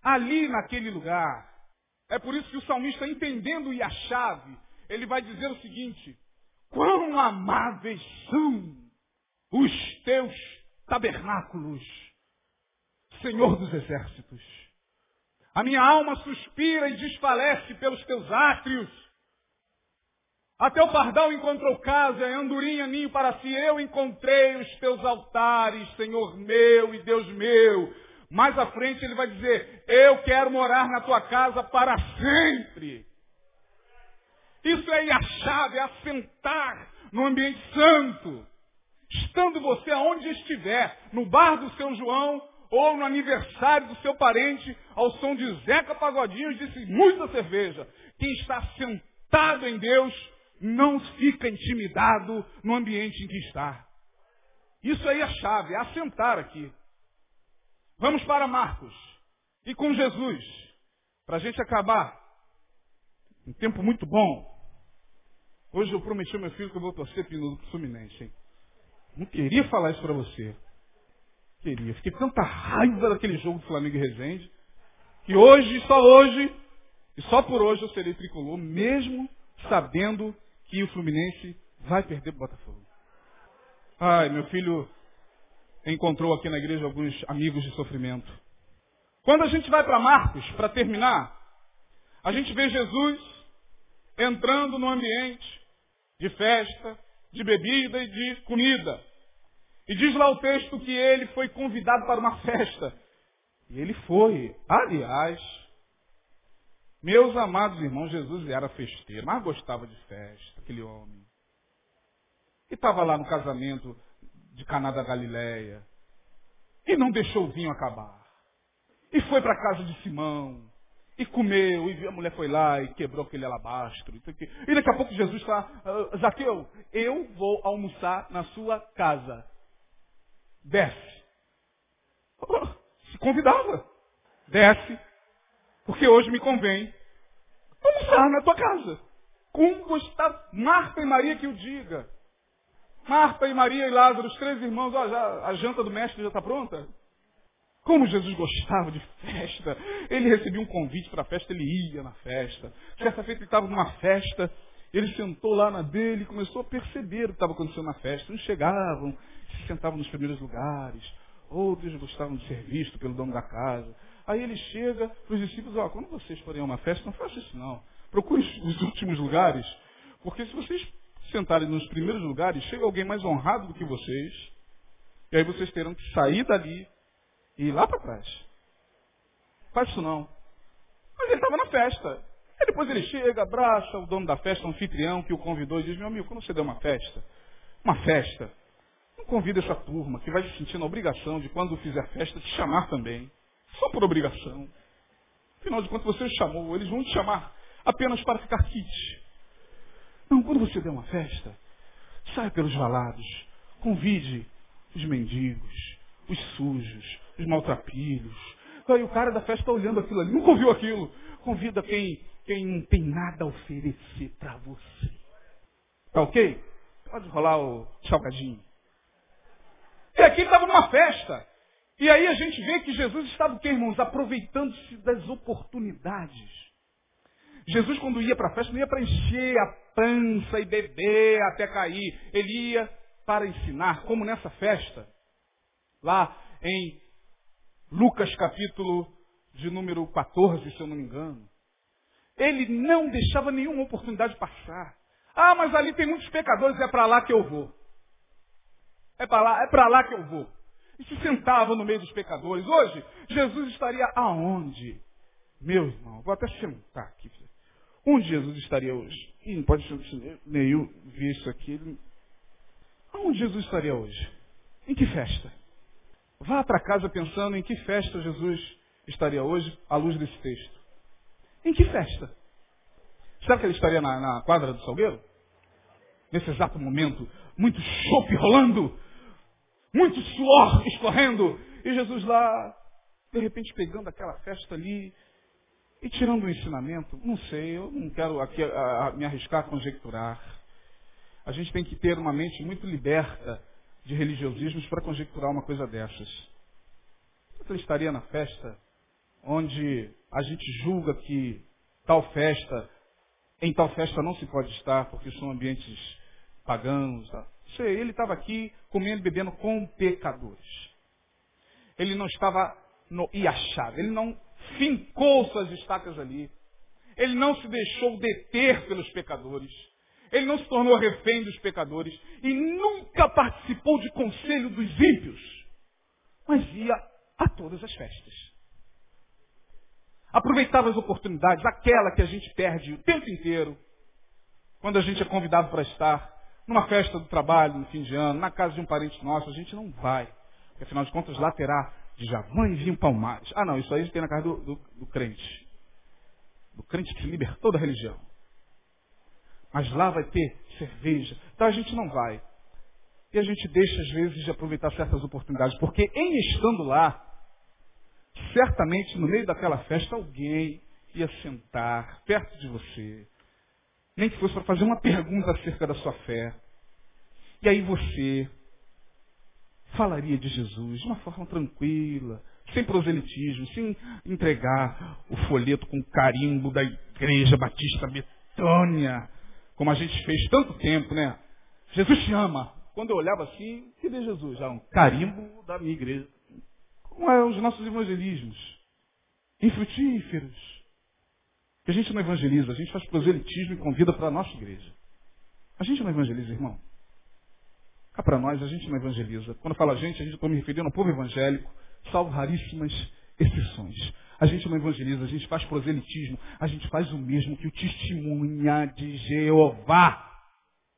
ali naquele lugar. É por isso que o salmista, entendendo e a chave, ele vai dizer o seguinte: Quão amáveis são os teus tabernáculos, Senhor dos exércitos. A minha alma suspira e desfalece pelos teus átrios. Até o pardal encontrou casa, e andorinha ninho para si. Eu encontrei os teus altares, Senhor meu e Deus meu. Mais à frente ele vai dizer, eu quero morar na tua casa para sempre. Isso é a chave, é assentar no ambiente santo. Estando você aonde estiver, no bar do seu João, ou no aniversário do seu parente, ao som de Zeca Pagodinho, disse muita cerveja. Quem está sentado em Deus não fica intimidado no ambiente em que está. Isso aí é a chave, é assentar aqui. Vamos para Marcos. E com Jesus, para a gente acabar. Um tempo muito bom. Hoje eu prometi ao meu filho que eu vou torcer pelo Fluminense. Hein? Não queria falar isso para você. Queria. Fiquei tanta raiva daquele jogo do Flamengo e Resende, que hoje, só hoje, e só por hoje eu serei tricolor, mesmo sabendo que o Fluminense vai perder o Botafogo. Ai, meu filho encontrou aqui na igreja alguns amigos de sofrimento. Quando a gente vai para Marcos, para terminar, a gente vê Jesus entrando no ambiente de festa, de bebida e de comida. E diz lá o texto que ele foi convidado para uma festa. E ele foi. Aliás, meus amados irmãos, Jesus era festeiro, mas gostava de festa, aquele homem. E estava lá no casamento de Caná da Galileia. E não deixou o vinho acabar. E foi para a casa de Simão. E comeu, e a mulher foi lá e quebrou aquele alabastro. E daqui a pouco Jesus está, uh, Zaqueu, eu vou almoçar na sua casa desce. Se convidava. Desce. Porque hoje me convém almoçar na tua casa. Como gostar, Marta e Maria que o diga. Marta e Maria e Lázaro, os três irmãos, ó, já, a janta do mestre já está pronta? Como Jesus gostava de festa. Ele recebia um convite para a festa, ele ia na festa. Certa feita ele estava numa festa, ele sentou lá na dele e começou a perceber o que estava acontecendo na festa. Uns chegavam, se sentavam nos primeiros lugares, outros gostavam de ser vistos pelo dono da casa. Aí ele chega para os discípulos, ó, quando vocês forem a uma festa, não façam isso não. Procure os últimos lugares, porque se vocês sentarem nos primeiros lugares, chega alguém mais honrado do que vocês, e aí vocês terão que sair dali e lá para trás. Faz isso não. Mas ele estava na festa. E depois ele chega, abraça o dono da festa, o anfitrião que o convidou e diz, meu amigo, quando você der uma festa, uma festa, não convida essa turma que vai se sentir na obrigação de, quando fizer festa, te chamar também. Só por obrigação. Afinal de contas, você os chamou, eles vão te chamar apenas para ficar kit. Não, quando você der uma festa, saia pelos valados, convide os mendigos, os sujos, os maltrapilhos. Aí o cara da festa está olhando aquilo ali, nunca ouviu aquilo. Convida quem, quem não tem nada a oferecer para você. Tá ok? Pode rolar o salgadinho. E aqui estava numa festa. E aí a gente vê que Jesus estava irmãos? Aproveitando-se das oportunidades. Jesus, quando ia para a festa, não ia para encher a pança e beber até cair. Ele ia para ensinar, como nessa festa, lá em Lucas capítulo de número 14, se eu não me engano. Ele não deixava nenhuma oportunidade passar. Ah, mas ali tem muitos pecadores, é para lá que eu vou. É para lá, é para lá que eu vou. E se sentava no meio dos pecadores. Hoje, Jesus estaria aonde? Meu irmão, vou até sentar aqui. Onde Jesus estaria hoje? Ih, não pode meio ver isso aqui. Aonde Jesus estaria hoje? Em que festa? Vá para casa pensando em que festa Jesus estaria hoje à luz desse texto. Em que festa? Será que ele estaria na, na quadra do Salgueiro? Nesse exato momento, muito chope rolando, muito suor escorrendo, e Jesus lá, de repente pegando aquela festa ali e tirando um ensinamento. Não sei, eu não quero aqui a, a, me arriscar a conjecturar. A gente tem que ter uma mente muito liberta de religiosismos para conjecturar uma coisa dessas. Que ele estaria na festa onde a gente julga que tal festa, em tal festa não se pode estar porque são ambientes pagãos. Tá? Sei, ele estava aqui comendo e bebendo com pecadores. Ele não estava no Iachado, ele não fincou suas estacas ali. Ele não se deixou deter pelos pecadores. Ele não se tornou refém dos pecadores. E nunca participou de conselho dos ímpios. Mas ia a todas as festas. Aproveitava as oportunidades, aquela que a gente perde o tempo inteiro, quando a gente é convidado para estar numa festa do trabalho, no fim de ano, na casa de um parente nosso, a gente não vai. Porque afinal de contas lá terá de Javã e vinho Palmares. Ah não, isso aí tem na casa do, do, do crente. Do crente que libertou da religião. Mas lá vai ter cerveja. Então a gente não vai. E a gente deixa, às vezes, de aproveitar certas oportunidades. Porque em estando lá, certamente no meio daquela festa alguém ia sentar perto de você. Nem que fosse para fazer uma pergunta acerca da sua fé. E aí você falaria de Jesus de uma forma tranquila, sem proselitismo, sem entregar o folheto com carimbo da Igreja Batista Betânia, como a gente fez tanto tempo, né? Jesus te ama. Quando eu olhava assim, cadê Jesus? Já um carimbo da minha igreja. Como é os nossos evangelismos? Infrutíferos. Que a gente não evangeliza, a gente faz proselitismo e convida para a nossa igreja. A gente não evangeliza, irmão. Cá para nós, a gente não evangeliza. Quando fala a gente, a gente está me referindo ao povo evangélico, salvo raríssimas. A gente não evangeliza, a gente faz proselitismo, a gente faz o mesmo que o testemunha de Jeová.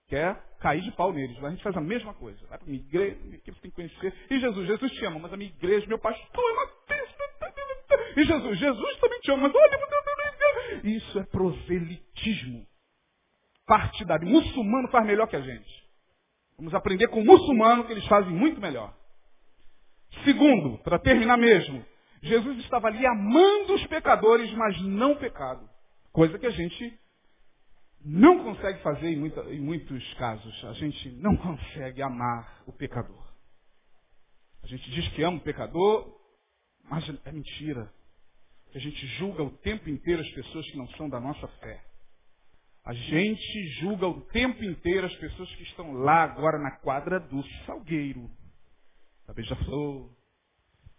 Quer cair de pau neles, a gente faz a mesma coisa. Vai para minha igreja, que você tem que conhecer. E Jesus, Jesus te ama, mas a minha igreja, meu pastor é uma E Jesus, Jesus também te ama, mas olha, isso é proselitismo. Partidário. Muçulmano faz melhor que a gente. Vamos aprender com o muçulmano que eles fazem muito melhor. Segundo, para terminar mesmo, Jesus estava ali amando os pecadores, mas não pecado. Coisa que a gente não consegue fazer em, muita, em muitos casos. A gente não consegue amar o pecador. A gente diz que ama o pecador, mas é mentira. A gente julga o tempo inteiro as pessoas que não são da nossa fé. A gente julga o tempo inteiro as pessoas que estão lá agora na quadra do Salgueiro. A beija-flor,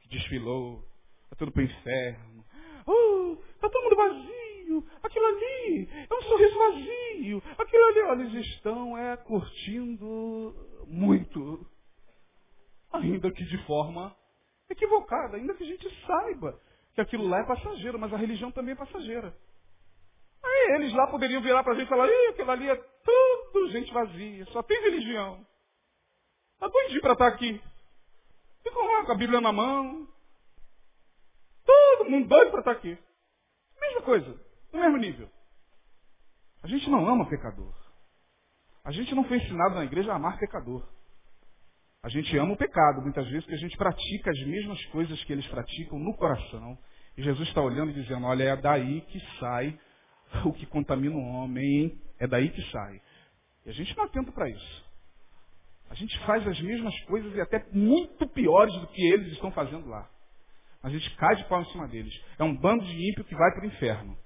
que desfilou, está tudo para o inferno. Oh, está todo mundo vazio. Aquilo ali é um sorriso vazio. Aquilo ali, olha, eles estão é, curtindo muito. Ainda que de forma equivocada, ainda que a gente saiba que aquilo lá é passageiro, mas a religião também é passageira. Aí eles lá poderiam virar para a gente e falar, Ih, aquilo ali é tudo gente vazia, só tem religião. Está doidinho para estar tá aqui. Ficam lá com a Bíblia na mão. Todo mundo doido para estar aqui. Mesma coisa, no mesmo nível. A gente não ama pecador. A gente não foi ensinado na igreja a amar pecador. A gente ama o pecado, muitas vezes, porque a gente pratica as mesmas coisas que eles praticam no coração. E Jesus está olhando e dizendo, olha, é daí que sai o que contamina o homem é daí que sai. E a gente não atenta para isso. A gente faz as mesmas coisas e até muito piores do que eles estão fazendo lá. A gente cai de pau em cima deles. É um bando de ímpio que vai para o inferno.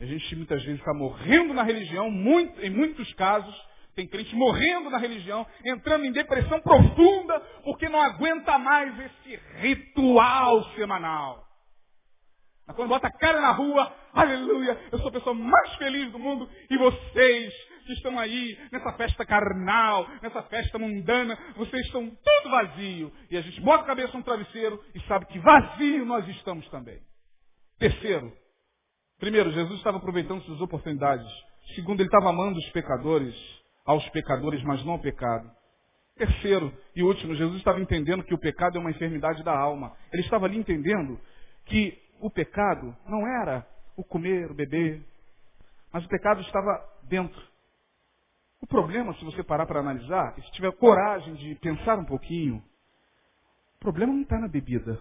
A gente muitas vezes está morrendo na religião, muito, em muitos casos, tem crente morrendo na religião, entrando em depressão profunda, porque não aguenta mais esse ritual semanal. Quando bota a cara na rua, aleluia, eu sou a pessoa mais feliz do mundo e vocês que estão aí nessa festa carnal, nessa festa mundana, vocês estão tudo vazio. E a gente bota a cabeça no travesseiro e sabe que vazio nós estamos também. Terceiro, primeiro, Jesus estava aproveitando suas oportunidades. Segundo, ele estava amando os pecadores, aos pecadores, mas não ao pecado. Terceiro e último, Jesus estava entendendo que o pecado é uma enfermidade da alma. Ele estava ali entendendo que o pecado não era o comer, o beber, mas o pecado estava dentro. O problema, se você parar para analisar, se tiver coragem de pensar um pouquinho, o problema não está na bebida.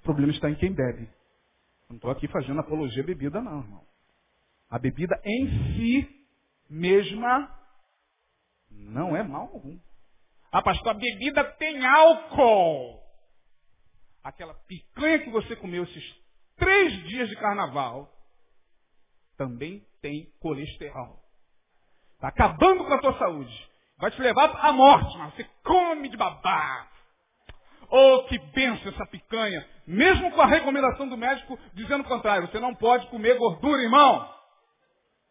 O problema está em quem bebe. Não estou aqui fazendo apologia à bebida, não, irmão. A bebida em si mesma não é mal algum. Ah, pastor, a bebida tem álcool. Aquela picanha que você comeu esses três dias de carnaval também tem colesterol. Está acabando com a tua saúde. Vai te levar à morte, mas você come de babá. Oh, que benção essa picanha. Mesmo com a recomendação do médico dizendo o contrário, você não pode comer gordura, irmão.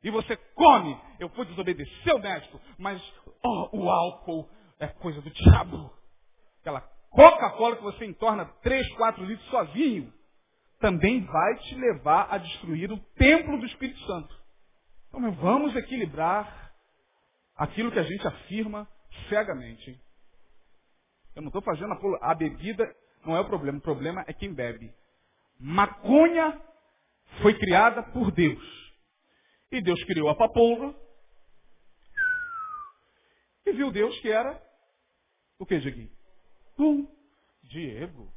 E você come. Eu fui desobedecer o médico, mas oh, o álcool é coisa do diabo. Aquela Coca-Cola que você entorna 3, 4 litros sozinho, também vai te levar a destruir o templo do Espírito Santo. Então, vamos equilibrar aquilo que a gente afirma cegamente. Eu não estou fazendo a, a bebida, não é o problema. O problema é quem bebe. Maconha foi criada por Deus. E Deus criou a papoula. E viu Deus que era o que, Dieguinho? Um Diego.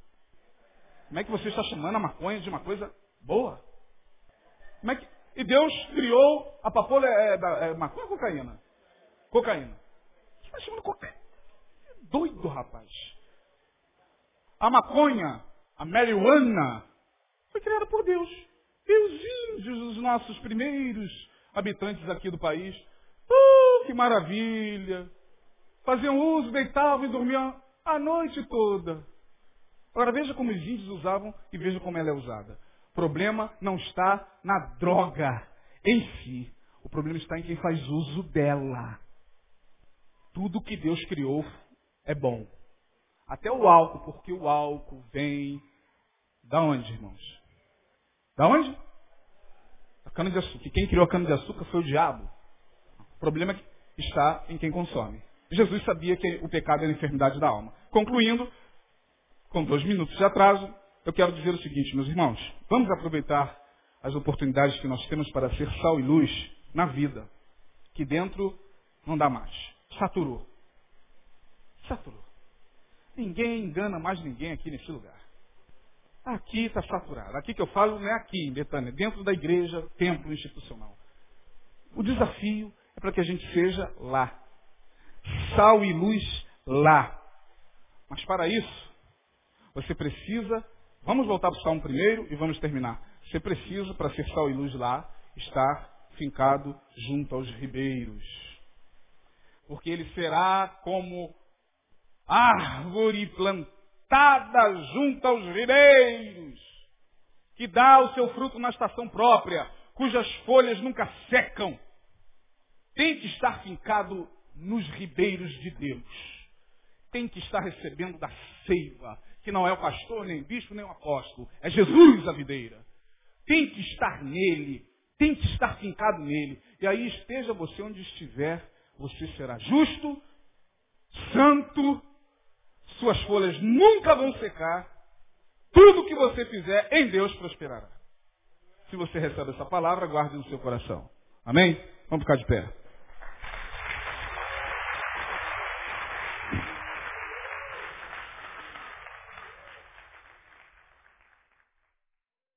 Como é que você está chamando a maconha de uma coisa boa? Como é que... E Deus criou a papoula é, é, é maconha ou cocaína? Cocaína. Você está chamando cocaína? Doido, rapaz. A maconha, a marihuana, foi criada por Deus. E os índios, os nossos primeiros habitantes aqui do país, uh, que maravilha! Faziam uso, deitavam e dormiam a noite toda. Agora veja como os índios usavam e veja como ela é usada. O problema não está na droga em si. O problema está em quem faz uso dela. Tudo que Deus criou é bom. Até o álcool, porque o álcool vem da onde, irmãos? Da onde? Da cana de açúcar. quem criou a cana de açúcar foi o diabo. O problema está em quem consome. Jesus sabia que o pecado era a enfermidade da alma. Concluindo, com dois minutos de atraso, eu quero dizer o seguinte, meus irmãos. Vamos aproveitar as oportunidades que nós temos para ser sal e luz na vida. Que dentro não dá mais. Saturou. Saturou. Ninguém engana mais ninguém aqui nesse lugar. Aqui está saturado. Aqui que eu falo não é aqui em Betânia, dentro da igreja, templo institucional. O desafio é para que a gente seja lá. Sal e luz lá. Mas para isso, você precisa, vamos voltar para o Salmo primeiro e vamos terminar. Você precisa, para ser sal e luz lá, estar fincado junto aos ribeiros. Porque ele será como árvore plantada junto aos ribeiros, que dá o seu fruto na estação própria, cujas folhas nunca secam. Tem que estar fincado nos ribeiros de Deus. Tem que estar recebendo da seiva, que não é o pastor, nem o bispo, nem o apóstolo. É Jesus a videira. Tem que estar nele. Tem que estar fincado nele. E aí esteja você onde estiver, você será justo, santo, suas folhas nunca vão secar. Tudo que você fizer em Deus prosperará. Se você recebe essa palavra, guarde no seu coração. Amém? Vamos ficar de pé.